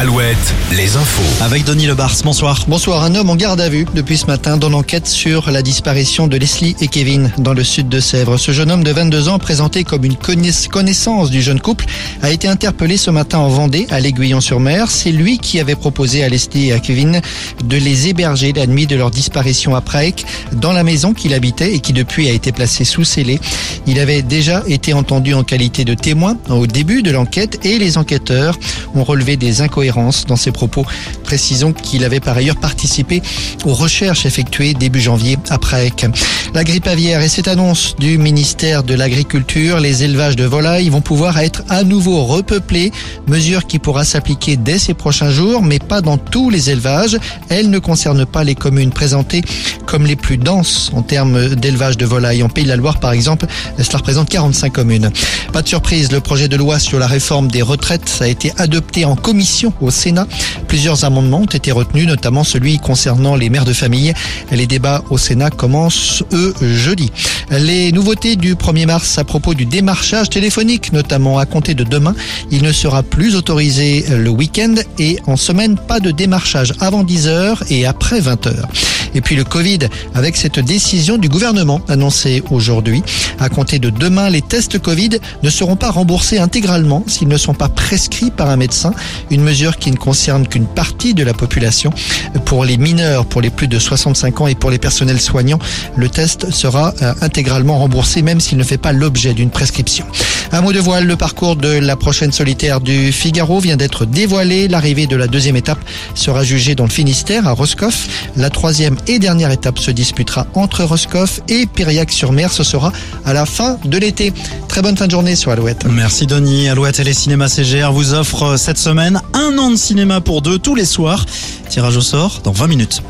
Alouette, les infos. Avec Denis Lebars, bonsoir. Bonsoir, un homme en garde à vue depuis ce matin dans l'enquête sur la disparition de Leslie et Kevin dans le sud de Sèvres. Ce jeune homme de 22 ans, présenté comme une connaissance du jeune couple, a été interpellé ce matin en Vendée, à l'Aiguillon-sur-Mer. C'est lui qui avait proposé à Leslie et à Kevin de les héberger la nuit de leur disparition à Prague, dans la maison qu'il habitait et qui depuis a été placée sous scellé. Il avait déjà été entendu en qualité de témoin au début de l'enquête et les enquêteurs ont relevé des incohérences dans ses propos. Précisons qu'il avait par ailleurs participé aux recherches effectuées début janvier à Prague. La grippe aviaire et cette annonce du ministère de l'Agriculture, les élevages de volailles vont pouvoir être à nouveau repeuplés, mesure qui pourra s'appliquer dès ces prochains jours, mais pas dans tous les élevages. Elle ne concerne pas les communes présentées comme les plus denses en termes d'élevage de volailles. En Pays de la Loire, par exemple, cela représente 45 communes. Pas de surprise, le projet de loi sur la réforme des retraites a été adopté en commission au Sénat. Plusieurs amendements ont été retenus, notamment celui concernant les mères de famille. Les débats au Sénat commencent, eux, jeudi. Les nouveautés du 1er mars à propos du démarchage téléphonique, notamment à compter de demain, il ne sera plus autorisé le week-end et en semaine, pas de démarchage avant 10h et après 20h. Et puis le Covid, avec cette décision du gouvernement annoncée aujourd'hui. À compter de demain, les tests Covid ne seront pas remboursés intégralement s'ils ne sont pas prescrits par un médecin. Une mesure qui ne concerne qu'une partie de la population. Pour les mineurs, pour les plus de 65 ans et pour les personnels soignants, le test sera euh, intégralement remboursé même s'il ne fait pas l'objet d'une prescription. Un mot de voile, le parcours de la prochaine solitaire du Figaro vient d'être dévoilé. L'arrivée de la deuxième étape sera jugée dans le Finistère à Roscoff. La troisième et dernière étape se disputera entre Roscoff et Piriac-sur-Mer. Ce sera à la fin de l'été. Très bonne fin de journée sur Alouette. Merci Denis. Alouette et les cinémas CGR vous offrent cette semaine un an de cinéma pour deux tous les soirs. Tirage au sort dans 20 minutes.